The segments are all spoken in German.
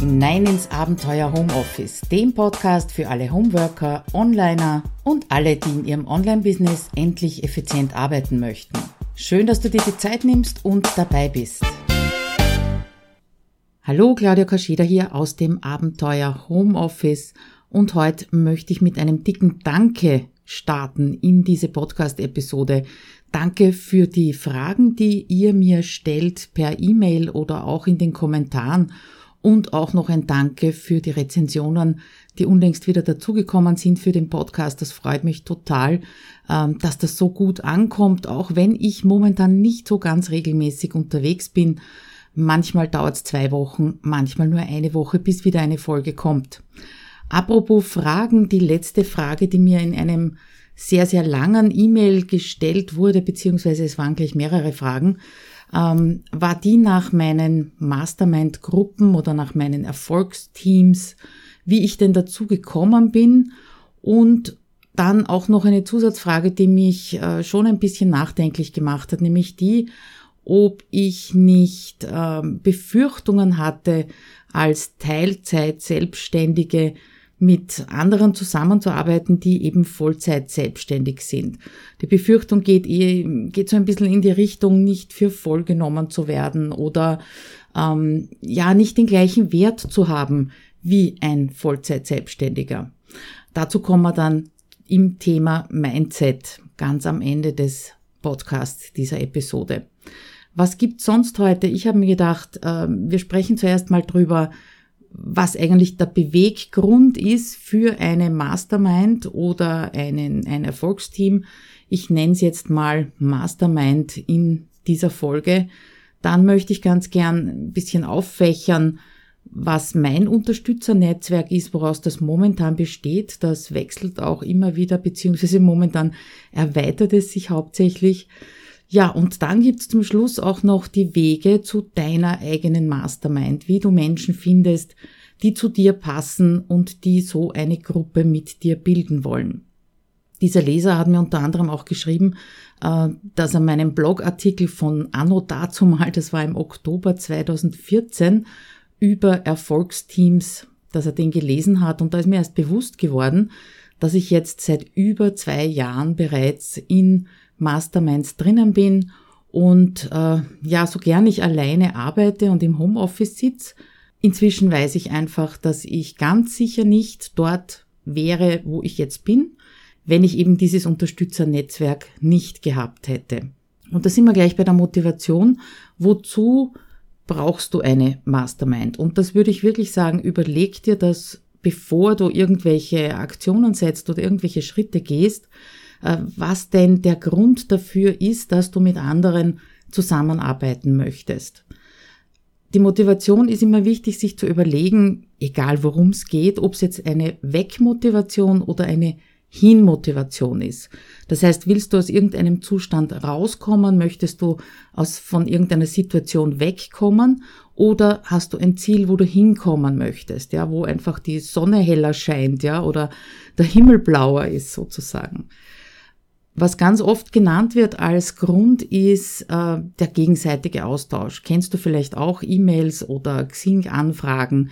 hinein ins Abenteuer Homeoffice, dem Podcast für alle Homeworker, Onliner und alle, die in ihrem Online-Business endlich effizient arbeiten möchten. Schön, dass du dir die Zeit nimmst und dabei bist. Hallo, Claudia Kascheda hier aus dem Abenteuer Homeoffice und heute möchte ich mit einem dicken Danke starten in diese Podcast-Episode. Danke für die Fragen, die ihr mir stellt per E-Mail oder auch in den Kommentaren und auch noch ein Danke für die Rezensionen, die unlängst wieder dazugekommen sind für den Podcast. Das freut mich total, ähm, dass das so gut ankommt, auch wenn ich momentan nicht so ganz regelmäßig unterwegs bin. Manchmal dauert es zwei Wochen, manchmal nur eine Woche, bis wieder eine Folge kommt. Apropos Fragen, die letzte Frage, die mir in einem sehr, sehr langen E-Mail gestellt wurde, beziehungsweise es waren gleich mehrere Fragen, ähm, war die nach meinen Mastermind-Gruppen oder nach meinen Erfolgsteams, wie ich denn dazu gekommen bin? Und dann auch noch eine Zusatzfrage, die mich äh, schon ein bisschen nachdenklich gemacht hat, nämlich die, ob ich nicht äh, Befürchtungen hatte, als Teilzeit Selbstständige mit anderen zusammenzuarbeiten, die eben Vollzeit selbstständig sind. Die Befürchtung geht eh, geht so ein bisschen in die Richtung, nicht für voll genommen zu werden oder ähm, ja nicht den gleichen Wert zu haben wie ein Vollzeit Selbstständiger. Dazu kommen wir dann im Thema Mindset ganz am Ende des Podcasts dieser Episode. Was gibt's sonst heute? Ich habe mir gedacht, äh, wir sprechen zuerst mal drüber, was eigentlich der Beweggrund ist für eine Mastermind oder einen, ein Erfolgsteam. Ich nenne es jetzt mal Mastermind in dieser Folge. Dann möchte ich ganz gern ein bisschen auffächern, was mein Unterstützernetzwerk ist, woraus das momentan besteht. Das wechselt auch immer wieder, beziehungsweise momentan erweitert es sich hauptsächlich. Ja, und dann gibt's zum Schluss auch noch die Wege zu deiner eigenen Mastermind, wie du Menschen findest, die zu dir passen und die so eine Gruppe mit dir bilden wollen. Dieser Leser hat mir unter anderem auch geschrieben, äh, dass er meinen Blogartikel von Anno dazumal, das war im Oktober 2014, über Erfolgsteams, dass er den gelesen hat und da ist mir erst bewusst geworden, dass ich jetzt seit über zwei Jahren bereits in Masterminds drinnen bin und äh, ja, so gern ich alleine arbeite und im Homeoffice sitze, inzwischen weiß ich einfach, dass ich ganz sicher nicht dort wäre, wo ich jetzt bin, wenn ich eben dieses Unterstützernetzwerk nicht gehabt hätte. Und da sind wir gleich bei der Motivation. Wozu brauchst du eine Mastermind? Und das würde ich wirklich sagen, überleg dir das, bevor du irgendwelche Aktionen setzt oder irgendwelche Schritte gehst, was denn der Grund dafür ist, dass du mit anderen zusammenarbeiten möchtest. Die Motivation ist immer wichtig, sich zu überlegen, egal worum es geht, ob es jetzt eine Wegmotivation oder eine Hinmotivation ist. Das heißt, willst du aus irgendeinem Zustand rauskommen, möchtest du aus, von irgendeiner Situation wegkommen oder hast du ein Ziel, wo du hinkommen möchtest, ja, wo einfach die Sonne heller scheint, ja, oder der Himmel blauer ist sozusagen. Was ganz oft genannt wird als Grund ist äh, der gegenseitige Austausch. Kennst du vielleicht auch E-Mails oder Xing-Anfragen,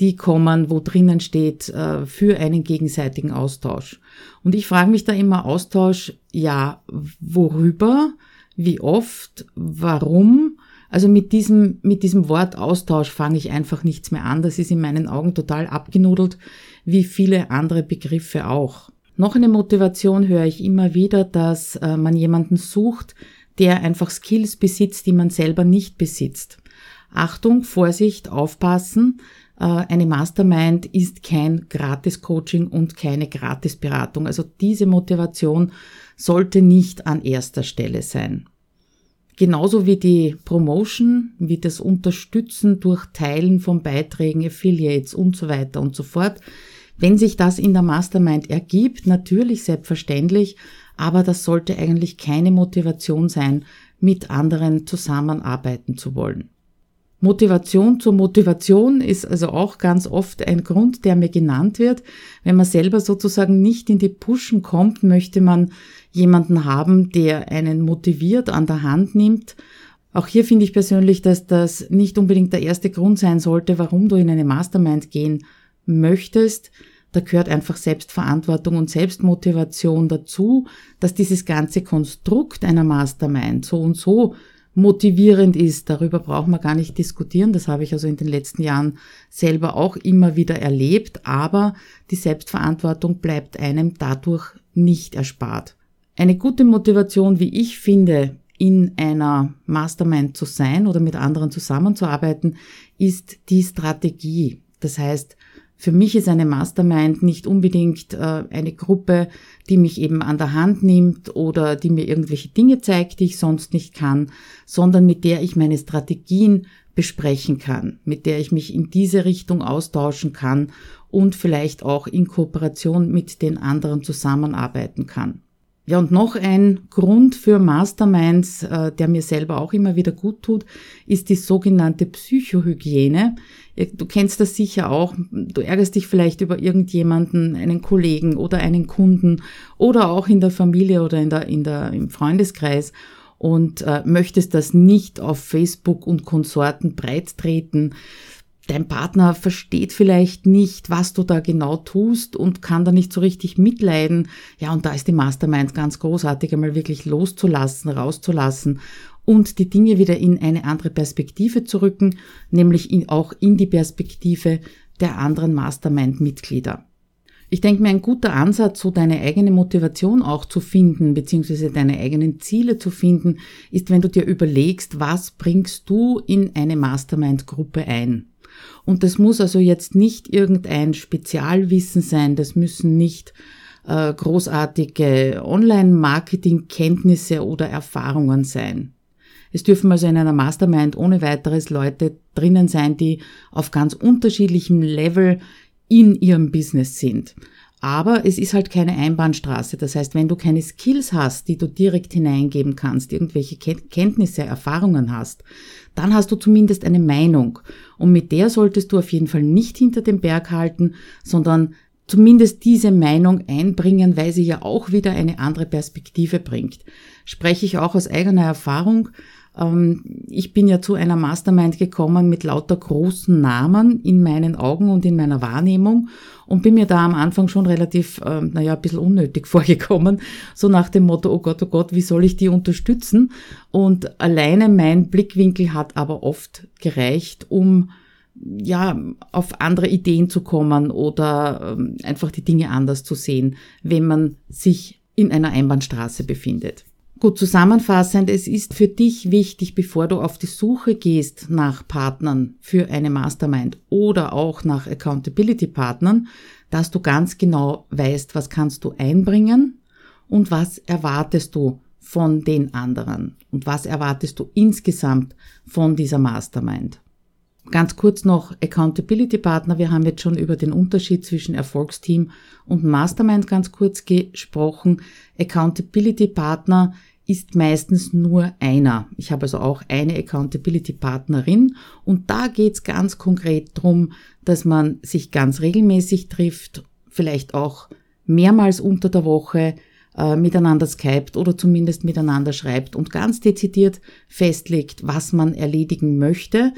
die kommen, wo drinnen steht äh, für einen gegenseitigen Austausch. Und ich frage mich da immer Austausch, ja, worüber, wie oft, warum? Also mit diesem, mit diesem Wort Austausch fange ich einfach nichts mehr an. Das ist in meinen Augen total abgenudelt, wie viele andere Begriffe auch. Noch eine Motivation höre ich immer wieder, dass äh, man jemanden sucht, der einfach Skills besitzt, die man selber nicht besitzt. Achtung, Vorsicht, aufpassen. Äh, eine Mastermind ist kein Gratis-Coaching und keine Gratis-Beratung. Also diese Motivation sollte nicht an erster Stelle sein. Genauso wie die Promotion, wie das Unterstützen durch Teilen von Beiträgen, Affiliates und so weiter und so fort, wenn sich das in der Mastermind ergibt, natürlich selbstverständlich, aber das sollte eigentlich keine Motivation sein, mit anderen zusammenarbeiten zu wollen. Motivation zur Motivation ist also auch ganz oft ein Grund, der mir genannt wird. Wenn man selber sozusagen nicht in die Pushen kommt, möchte man jemanden haben, der einen motiviert an der Hand nimmt Auch hier finde ich persönlich, dass das nicht unbedingt der erste Grund sein sollte, warum du in eine Mastermind gehen möchtest. Da gehört einfach Selbstverantwortung und Selbstmotivation dazu, dass dieses ganze Konstrukt einer Mastermind so und so motivierend ist. Darüber brauchen wir gar nicht diskutieren. Das habe ich also in den letzten Jahren selber auch immer wieder erlebt. Aber die Selbstverantwortung bleibt einem dadurch nicht erspart. Eine gute Motivation, wie ich finde, in einer Mastermind zu sein oder mit anderen zusammenzuarbeiten, ist die Strategie. Das heißt, für mich ist eine Mastermind nicht unbedingt äh, eine Gruppe, die mich eben an der Hand nimmt oder die mir irgendwelche Dinge zeigt, die ich sonst nicht kann, sondern mit der ich meine Strategien besprechen kann, mit der ich mich in diese Richtung austauschen kann und vielleicht auch in Kooperation mit den anderen zusammenarbeiten kann. Ja, und noch ein Grund für Masterminds, äh, der mir selber auch immer wieder gut tut, ist die sogenannte Psychohygiene. Du kennst das sicher auch. Du ärgerst dich vielleicht über irgendjemanden, einen Kollegen oder einen Kunden oder auch in der Familie oder in der, in der, im Freundeskreis und äh, möchtest das nicht auf Facebook und Konsorten breit treten dein Partner versteht vielleicht nicht, was du da genau tust und kann da nicht so richtig mitleiden. Ja, und da ist die Mastermind ganz großartig, einmal wirklich loszulassen, rauszulassen und die Dinge wieder in eine andere Perspektive zu rücken, nämlich in, auch in die Perspektive der anderen Mastermind-Mitglieder. Ich denke mir, ein guter Ansatz, so deine eigene Motivation auch zu finden, beziehungsweise deine eigenen Ziele zu finden, ist, wenn du dir überlegst, was bringst du in eine Mastermind-Gruppe ein. Und das muss also jetzt nicht irgendein Spezialwissen sein, das müssen nicht äh, großartige Online-Marketing-Kenntnisse oder Erfahrungen sein. Es dürfen also in einer Mastermind ohne weiteres Leute drinnen sein, die auf ganz unterschiedlichem Level in ihrem Business sind. Aber es ist halt keine Einbahnstraße. Das heißt, wenn du keine Skills hast, die du direkt hineingeben kannst, irgendwelche Kenntnisse, Erfahrungen hast, dann hast du zumindest eine Meinung. Und mit der solltest du auf jeden Fall nicht hinter dem Berg halten, sondern zumindest diese Meinung einbringen, weil sie ja auch wieder eine andere Perspektive bringt. Spreche ich auch aus eigener Erfahrung. Ähm, ich bin ja zu einer Mastermind gekommen mit lauter großen Namen in meinen Augen und in meiner Wahrnehmung und bin mir da am Anfang schon relativ, ähm, naja, ein bisschen unnötig vorgekommen. So nach dem Motto, oh Gott, oh Gott, wie soll ich die unterstützen? Und alleine mein Blickwinkel hat aber oft gereicht, um ja, auf andere Ideen zu kommen oder ähm, einfach die Dinge anders zu sehen, wenn man sich in einer Einbahnstraße befindet. Gut, zusammenfassend, es ist für dich wichtig, bevor du auf die Suche gehst nach Partnern für eine Mastermind oder auch nach Accountability-Partnern, dass du ganz genau weißt, was kannst du einbringen und was erwartest du von den anderen und was erwartest du insgesamt von dieser Mastermind. Ganz kurz noch Accountability Partner. Wir haben jetzt schon über den Unterschied zwischen Erfolgsteam und Mastermind ganz kurz gesprochen. Accountability Partner ist meistens nur einer. Ich habe also auch eine Accountability Partnerin und da geht's ganz konkret drum, dass man sich ganz regelmäßig trifft, vielleicht auch mehrmals unter der Woche äh, miteinander skypt oder zumindest miteinander schreibt und ganz dezidiert festlegt, was man erledigen möchte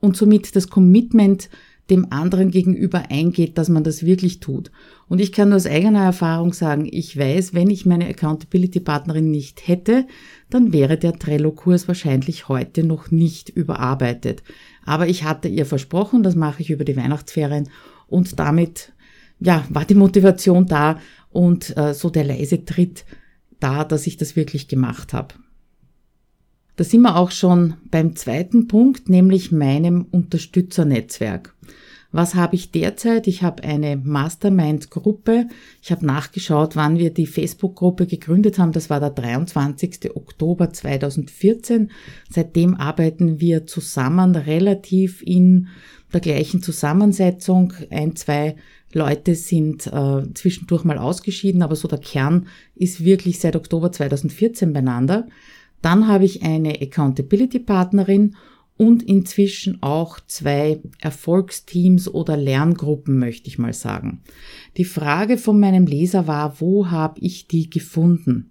und somit das Commitment dem anderen gegenüber eingeht, dass man das wirklich tut. Und ich kann nur aus eigener Erfahrung sagen, ich weiß, wenn ich meine Accountability-Partnerin nicht hätte, dann wäre der Trello-Kurs wahrscheinlich heute noch nicht überarbeitet. Aber ich hatte ihr versprochen, das mache ich über die Weihnachtsferien und damit, ja, war die Motivation da und äh, so der leise Tritt da, dass ich das wirklich gemacht habe. Da sind wir auch schon beim zweiten Punkt, nämlich meinem Unterstützernetzwerk. Was habe ich derzeit? Ich habe eine Mastermind-Gruppe. Ich habe nachgeschaut, wann wir die Facebook-Gruppe gegründet haben. Das war der 23. Oktober 2014. Seitdem arbeiten wir zusammen relativ in der gleichen Zusammensetzung. Ein, zwei Leute sind äh, zwischendurch mal ausgeschieden, aber so der Kern ist wirklich seit Oktober 2014 beieinander. Dann habe ich eine Accountability Partnerin und inzwischen auch zwei Erfolgsteams oder Lerngruppen, möchte ich mal sagen. Die Frage von meinem Leser war, wo habe ich die gefunden?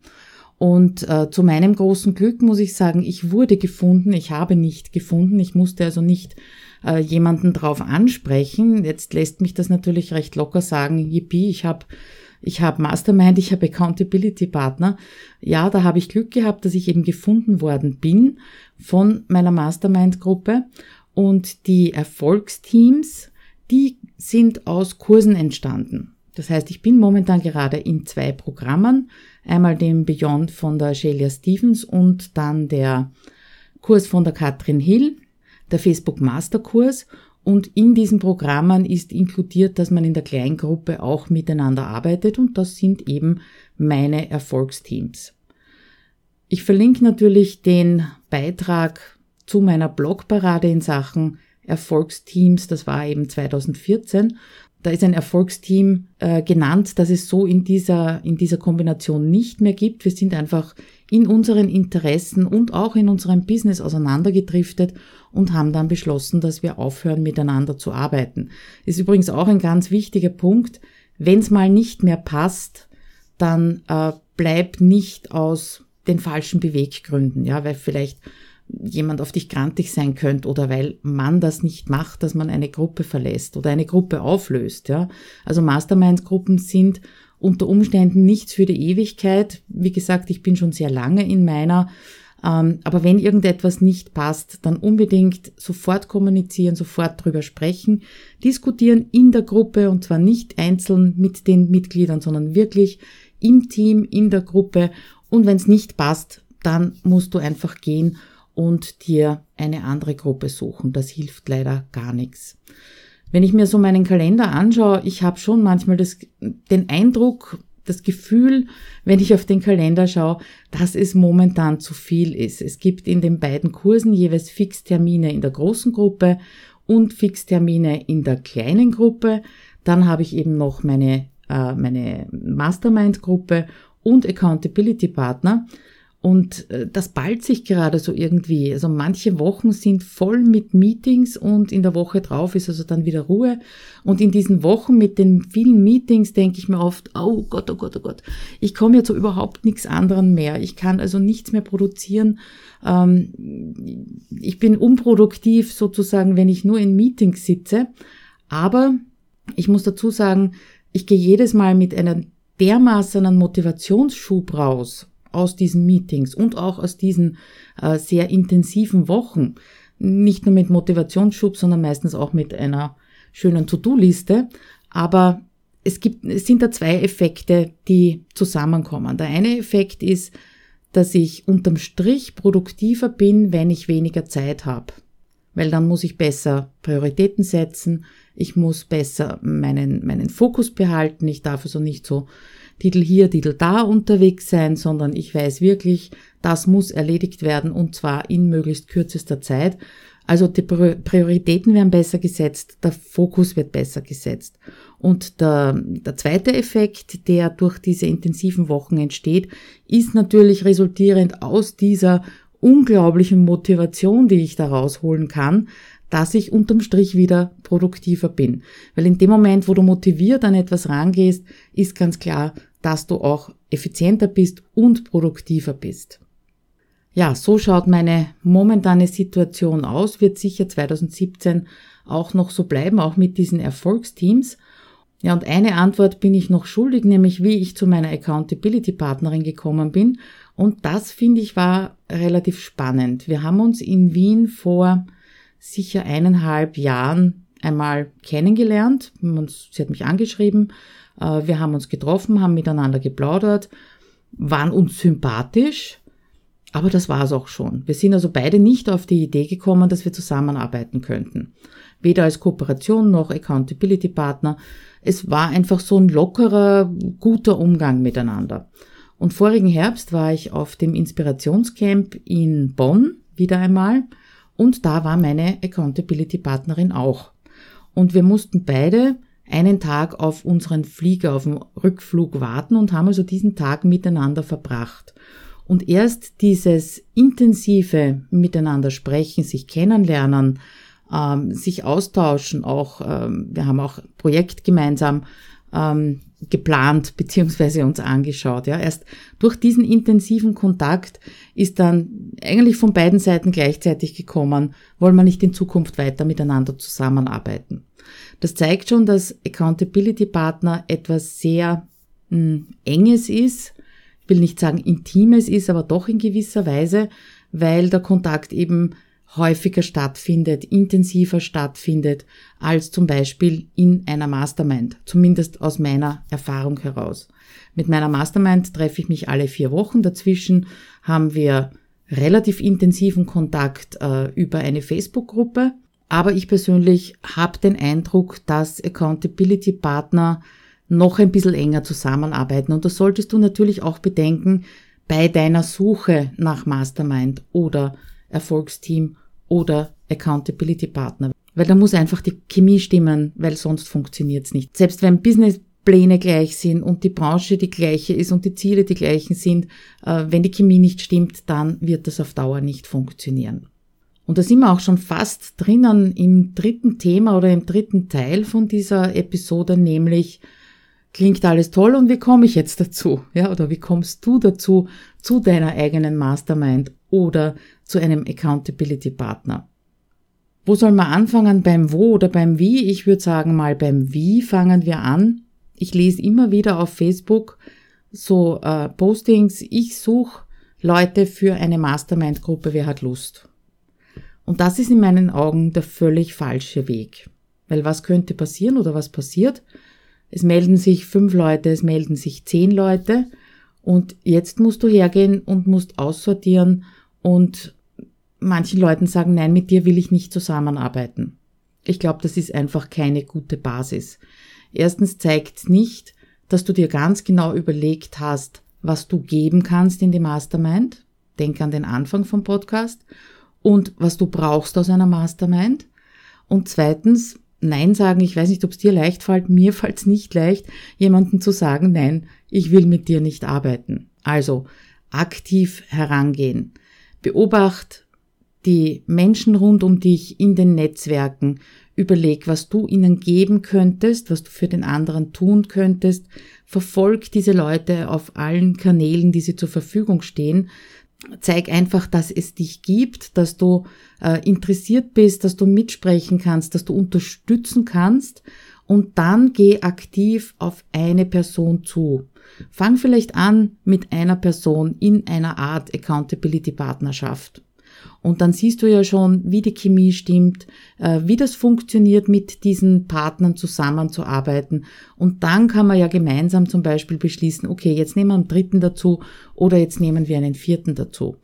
Und äh, zu meinem großen Glück muss ich sagen, ich wurde gefunden, ich habe nicht gefunden, ich musste also nicht äh, jemanden drauf ansprechen. Jetzt lässt mich das natürlich recht locker sagen, yippie, ich habe ich habe Mastermind, ich habe Accountability Partner. Ja, da habe ich Glück gehabt, dass ich eben gefunden worden bin von meiner Mastermind-Gruppe. Und die Erfolgsteams, die sind aus Kursen entstanden. Das heißt, ich bin momentan gerade in zwei Programmen. Einmal dem Beyond von der Shelia Stevens und dann der Kurs von der Katrin Hill, der Facebook Masterkurs. Und in diesen Programmen ist inkludiert, dass man in der Kleingruppe auch miteinander arbeitet und das sind eben meine Erfolgsteams. Ich verlinke natürlich den Beitrag zu meiner Blogparade in Sachen Erfolgsteams, das war eben 2014. Da ist ein Erfolgsteam äh, genannt, das es so in dieser, in dieser Kombination nicht mehr gibt. Wir sind einfach in unseren Interessen und auch in unserem Business auseinandergedriftet und haben dann beschlossen, dass wir aufhören, miteinander zu arbeiten. Ist übrigens auch ein ganz wichtiger Punkt. Wenn es mal nicht mehr passt, dann äh, bleib nicht aus den falschen Beweggründen, ja, weil vielleicht jemand auf dich grantig sein könnte oder weil man das nicht macht, dass man eine Gruppe verlässt oder eine Gruppe auflöst, ja. Also Mastermind-Gruppen sind unter Umständen nichts für die Ewigkeit. Wie gesagt, ich bin schon sehr lange in meiner, ähm, aber wenn irgendetwas nicht passt, dann unbedingt sofort kommunizieren, sofort drüber sprechen, diskutieren in der Gruppe und zwar nicht einzeln mit den Mitgliedern, sondern wirklich im Team, in der Gruppe. Und wenn es nicht passt, dann musst du einfach gehen und dir eine andere Gruppe suchen. Das hilft leider gar nichts. Wenn ich mir so meinen Kalender anschaue, ich habe schon manchmal das, den Eindruck, das Gefühl, wenn ich auf den Kalender schaue, dass es momentan zu viel ist. Es gibt in den beiden Kursen jeweils Fixtermine in der großen Gruppe und Fixtermine in der kleinen Gruppe. Dann habe ich eben noch meine, äh, meine Mastermind-Gruppe und Accountability Partner. Und äh, das ballt sich gerade so irgendwie. Also manche Wochen sind voll mit Meetings und in der Woche drauf ist also dann wieder Ruhe. Und in diesen Wochen mit den vielen Meetings denke ich mir oft, oh Gott, oh Gott, oh Gott, ich komme ja zu überhaupt nichts anderem mehr. Ich kann also nichts mehr produzieren. Ähm, ich bin unproduktiv sozusagen, wenn ich nur in Meetings sitze. Aber ich muss dazu sagen, ich gehe jedes Mal mit einer dermaßen einen Motivationsschub raus aus diesen Meetings und auch aus diesen äh, sehr intensiven Wochen. Nicht nur mit Motivationsschub, sondern meistens auch mit einer schönen To-Do-Liste. Aber es gibt, es sind da zwei Effekte, die zusammenkommen. Der eine Effekt ist, dass ich unterm Strich produktiver bin, wenn ich weniger Zeit habe. Weil dann muss ich besser Prioritäten setzen, ich muss besser meinen, meinen Fokus behalten, ich darf also nicht so Titel hier, Titel da unterwegs sein, sondern ich weiß wirklich, das muss erledigt werden und zwar in möglichst kürzester Zeit. Also die Prioritäten werden besser gesetzt, der Fokus wird besser gesetzt. Und der, der zweite Effekt, der durch diese intensiven Wochen entsteht, ist natürlich resultierend aus dieser unglaublichen Motivation, die ich da rausholen kann, dass ich unterm Strich wieder produktiver bin. Weil in dem Moment, wo du motiviert an etwas rangehst, ist ganz klar, dass du auch effizienter bist und produktiver bist. Ja, so schaut meine momentane Situation aus, wird sicher 2017 auch noch so bleiben, auch mit diesen Erfolgsteams. Ja, und eine Antwort bin ich noch schuldig, nämlich wie ich zu meiner Accountability Partnerin gekommen bin. Und das finde ich war relativ spannend. Wir haben uns in Wien vor sicher eineinhalb Jahren einmal kennengelernt. Sie hat mich angeschrieben. Äh, wir haben uns getroffen, haben miteinander geplaudert, waren uns sympathisch. Aber das war es auch schon. Wir sind also beide nicht auf die Idee gekommen, dass wir zusammenarbeiten könnten. Weder als Kooperation noch Accountability Partner. Es war einfach so ein lockerer, guter Umgang miteinander. Und vorigen Herbst war ich auf dem Inspirationscamp in Bonn wieder einmal und da war meine Accountability Partnerin auch. Und wir mussten beide einen Tag auf unseren Flieger, auf dem Rückflug warten und haben also diesen Tag miteinander verbracht. Und erst dieses intensive Miteinander sprechen, sich kennenlernen, ähm, sich austauschen, auch, ähm, wir haben auch Projekt gemeinsam, ähm, geplant beziehungsweise uns angeschaut. Ja. Erst durch diesen intensiven Kontakt ist dann eigentlich von beiden Seiten gleichzeitig gekommen, wollen wir nicht in Zukunft weiter miteinander zusammenarbeiten. Das zeigt schon, dass Accountability Partner etwas sehr mh, hm, Enges ist, ich will nicht sagen Intimes ist, aber doch in gewisser Weise, weil der Kontakt eben häufiger stattfindet, intensiver stattfindet, als zum Beispiel in einer Mastermind, zumindest aus meiner Erfahrung heraus. Mit meiner Mastermind treffe ich mich alle vier Wochen, dazwischen haben wir relativ intensiven Kontakt äh, über eine Facebook-Gruppe, aber ich persönlich habe den Eindruck, dass Accountability-Partner noch ein bisschen enger zusammenarbeiten. Und das solltest du natürlich auch bedenken bei deiner Suche nach Mastermind oder Erfolgsteam oder Accountability Partner. Weil da muss einfach die Chemie stimmen, weil sonst funktioniert's nicht. Selbst wenn Businesspläne gleich sind und die Branche die gleiche ist und die Ziele die gleichen sind, äh, wenn die Chemie nicht stimmt, dann wird das auf Dauer nicht funktionieren. Und da sind wir auch schon fast drinnen im dritten Thema oder im dritten Teil von dieser Episode, nämlich klingt alles toll und wie komme ich jetzt dazu? Ja, oder wie kommst du dazu zu deiner eigenen Mastermind oder zu einem Accountability Partner. Wo soll man anfangen? Beim Wo oder beim Wie? Ich würde sagen mal beim Wie fangen wir an. Ich lese immer wieder auf Facebook so äh, Postings, ich suche Leute für eine Mastermind-Gruppe, wer hat Lust? Und das ist in meinen Augen der völlig falsche Weg. Weil was könnte passieren oder was passiert? Es melden sich fünf Leute, es melden sich zehn Leute und jetzt musst du hergehen und musst aussortieren und manchen Leuten sagen, nein, mit dir will ich nicht zusammenarbeiten. Ich glaube, das ist einfach keine gute Basis. Erstens zeigt nicht, dass du dir ganz genau überlegt hast, was du geben kannst in die Mastermind. Denk an den Anfang vom Podcast. Und was du brauchst aus einer Mastermind. Und zweitens, Nein sagen, ich weiß nicht, ob es dir leicht fällt, mir fällt es nicht leicht, jemanden zu sagen, nein, ich will mit dir nicht arbeiten. Also aktiv herangehen. Beobacht die Menschen rund um dich in den Netzwerken. Überleg, was du ihnen geben könntest, was du für den anderen tun könntest. Verfolg diese Leute auf allen Kanälen, die sie zur Verfügung stehen. Zeig einfach, dass es dich gibt, dass du äh, interessiert bist, dass du mitsprechen kannst, dass du unterstützen kannst und dann geh aktiv auf eine Person zu. Fang vielleicht an mit einer Person in einer Art Accountability Partnerschaft. Und dann siehst du ja schon, wie die Chemie stimmt, äh, wie das funktioniert, mit diesen Partnern zusammenzuarbeiten. Und dann kann man ja gemeinsam zum Beispiel beschließen, okay, jetzt nehmen wir einen dritten dazu oder jetzt nehmen wir einen vierten dazu.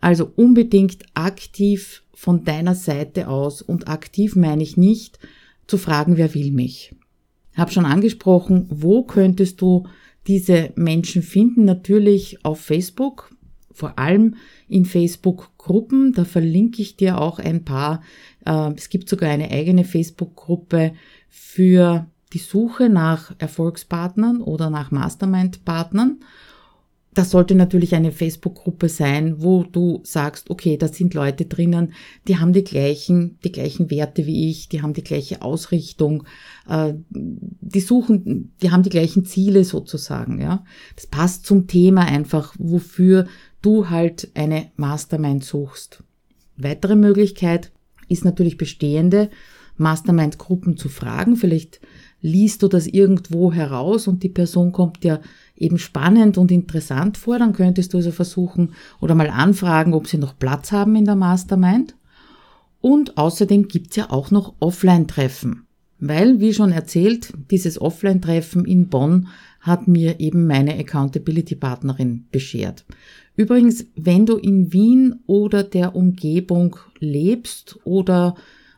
Also unbedingt aktiv von deiner Seite aus und aktiv meine ich nicht zu fragen, wer will mich. Hab schon angesprochen, wo könntest du diese Menschen finden? Natürlich auf Facebook, vor allem in Facebook-Gruppen. Da verlinke ich dir auch ein paar. Äh, es gibt sogar eine eigene Facebook-Gruppe für die Suche nach Erfolgspartnern oder nach Mastermind-Partnern. Das sollte natürlich eine Facebook-Gruppe sein, wo du sagst, okay, da sind Leute drinnen, die haben die gleichen, die gleichen Werte wie ich, die haben die gleiche Ausrichtung, äh, die suchen, die haben die gleichen Ziele sozusagen, ja. Das passt zum Thema einfach, wofür du halt eine Mastermind suchst. Weitere Möglichkeit ist natürlich bestehende Mastermind-Gruppen zu fragen. Vielleicht liest du das irgendwo heraus und die Person kommt dir eben spannend und interessant vor. Dann könntest du also versuchen oder mal anfragen, ob sie noch Platz haben in der Mastermind. Und außerdem gibt's ja auch noch Offline-Treffen. Weil, wie schon erzählt, dieses Offline-Treffen in Bonn hat mir eben meine Accountability-Partnerin beschert. Übrigens, wenn du in Wien oder der Umgebung lebst oder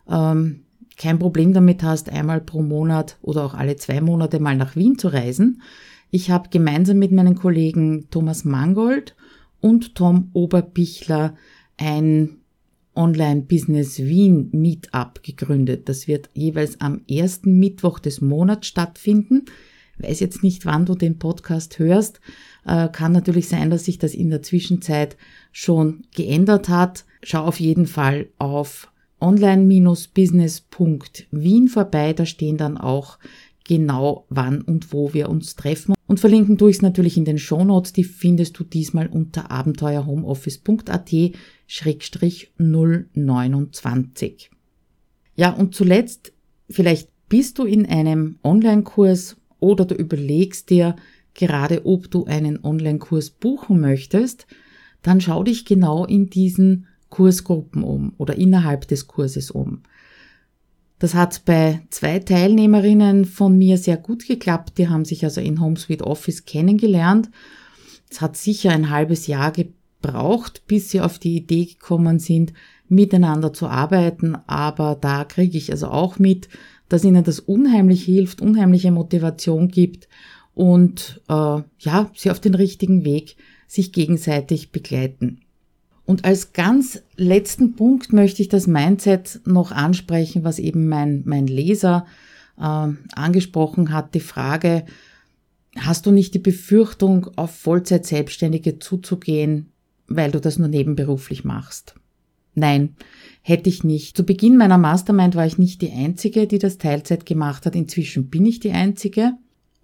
ähm, kein Problem damit hast, einmal pro Monat oder auch alle zwei Monate mal nach Wien zu reisen, ich habe gemeinsam mit meinen Kollegen Thomas Mangold und Tom Oberbichler ein Online-Business Wien Meetup gegründet. Das wird jeweils am ersten Mittwoch des Monats stattfinden. Weiß jetzt nicht, wann du den Podcast hörst, äh, kann natürlich sein, dass sich das in der Zwischenzeit schon geändert hat. Schau auf jeden Fall auf online-business.wien vorbei. Da stehen dann auch genau wann und wo wir uns treffen. Und verlinken tue ich es natürlich in den Shownotes, die findest du diesmal unter abenteuerhomeoffice.at-029. Ja, und zuletzt, vielleicht bist du in einem Online-Kurs oder du überlegst dir gerade, ob du einen Online-Kurs buchen möchtest, dann schau dich genau in diesen Kursgruppen um oder innerhalb des Kurses um. Das hat bei zwei Teilnehmerinnen von mir sehr gut geklappt. Die haben sich also in HomeSuite Office kennengelernt. Es hat sicher ein halbes Jahr gebraucht, bis sie auf die Idee gekommen sind, miteinander zu arbeiten. Aber da kriege ich also auch mit, dass ihnen das unheimlich hilft, unheimliche Motivation gibt und äh, ja, sie auf den richtigen Weg sich gegenseitig begleiten. Und als ganz letzten Punkt möchte ich das Mindset noch ansprechen, was eben mein, mein Leser äh, angesprochen hat, die Frage, hast du nicht die Befürchtung, auf Vollzeit Selbstständige zuzugehen, weil du das nur nebenberuflich machst? Nein, hätte ich nicht. Zu Beginn meiner Mastermind war ich nicht die Einzige, die das Teilzeit gemacht hat. Inzwischen bin ich die Einzige.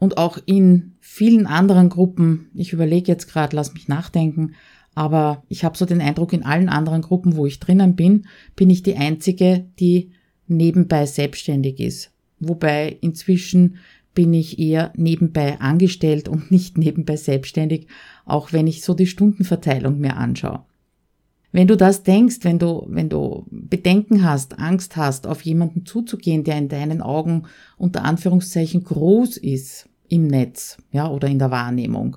Und auch in vielen anderen Gruppen, ich überlege jetzt gerade, lass mich nachdenken, aber ich habe so den Eindruck, in allen anderen Gruppen, wo ich drinnen bin, bin ich die Einzige, die nebenbei selbstständig ist. Wobei inzwischen bin ich eher nebenbei angestellt und nicht nebenbei selbstständig, auch wenn ich so die Stundenverteilung mir anschaue. Wenn du das denkst, wenn du, wenn du Bedenken hast, Angst hast, auf jemanden zuzugehen, der in deinen Augen unter Anführungszeichen groß ist im Netz, ja, oder in der Wahrnehmung,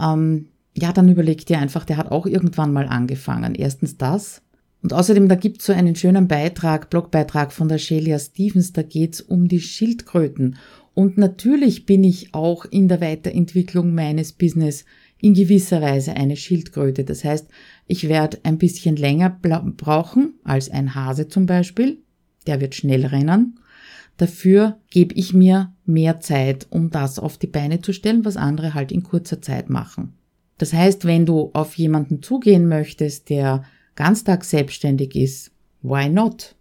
ähm, ja, dann überleg dir einfach, der hat auch irgendwann mal angefangen. Erstens das. Und außerdem, da gibt's so einen schönen Beitrag, Blogbeitrag von der Shelia Stevens, da geht's um die Schildkröten. Und natürlich bin ich auch in der Weiterentwicklung meines Business in gewisser Weise eine Schildkröte. Das heißt, ich werde ein bisschen länger brauchen als ein Hase zum Beispiel. Der wird schnell rennen. Dafür gebe ich mir mehr Zeit, um das auf die Beine zu stellen, was andere halt in kurzer Zeit machen. Das heißt, wenn du auf jemanden zugehen möchtest, der ganztags selbstständig ist, why not?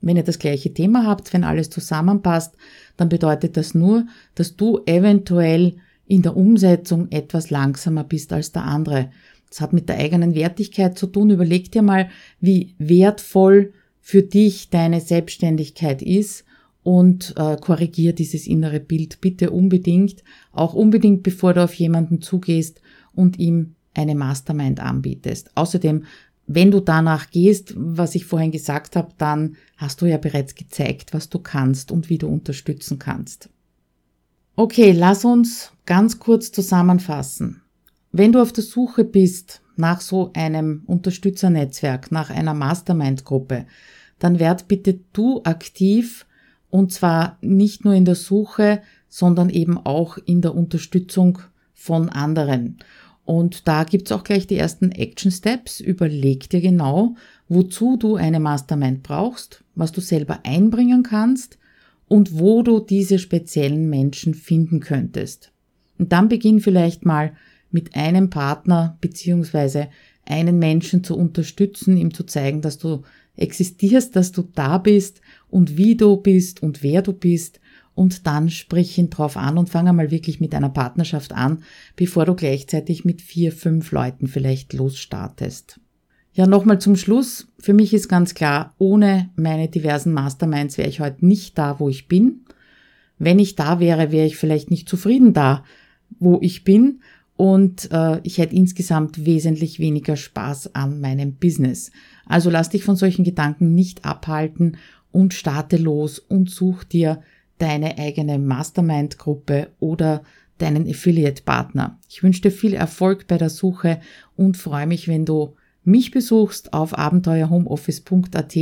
Wenn ihr das gleiche Thema habt, wenn alles zusammenpasst, dann bedeutet das nur, dass du eventuell in der Umsetzung etwas langsamer bist als der andere. Das hat mit der eigenen Wertigkeit zu tun. Überleg dir mal, wie wertvoll für dich deine Selbstständigkeit ist und äh, korrigier dieses innere Bild bitte unbedingt, auch unbedingt bevor du auf jemanden zugehst und ihm eine Mastermind anbietest. Außerdem, wenn du danach gehst, was ich vorhin gesagt habe, dann hast du ja bereits gezeigt, was du kannst und wie du unterstützen kannst. Okay, lass uns ganz kurz zusammenfassen. Wenn du auf der Suche bist nach so einem Unterstützernetzwerk, nach einer Mastermind-Gruppe, dann werd bitte du aktiv und zwar nicht nur in der Suche, sondern eben auch in der Unterstützung von anderen. Und da gibt's auch gleich die ersten Action Steps. Überleg dir genau, wozu du eine Mastermind brauchst, was du selber einbringen kannst und wo du diese speziellen Menschen finden könntest. Und dann beginn vielleicht mal mit einem Partner beziehungsweise einen Menschen zu unterstützen, ihm zu zeigen, dass du existierst, dass du da bist und wie du bist und wer du bist und dann sprich ihn drauf an und fang einmal wirklich mit einer Partnerschaft an, bevor du gleichzeitig mit vier, fünf Leuten vielleicht losstartest. Ja, nochmal zum Schluss. Für mich ist ganz klar, ohne meine diversen Masterminds wäre ich heute nicht da, wo ich bin. Wenn ich da wäre, wäre ich vielleicht nicht zufrieden da, wo ich bin und äh, ich hätte insgesamt wesentlich weniger Spaß an meinem Business. Also lass dich von solchen Gedanken nicht abhalten und starte los und such dir deine eigene Mastermind-Gruppe oder deinen Affiliate-Partner. Ich wünsche dir viel Erfolg bei der Suche und freue mich, wenn du mich besuchst auf abenteuerhomeoffice.at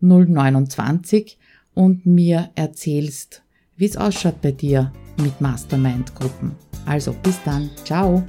029 und mir erzählst, wie es ausschaut bei dir mit Mastermind-Gruppen. Also bis dann, ciao!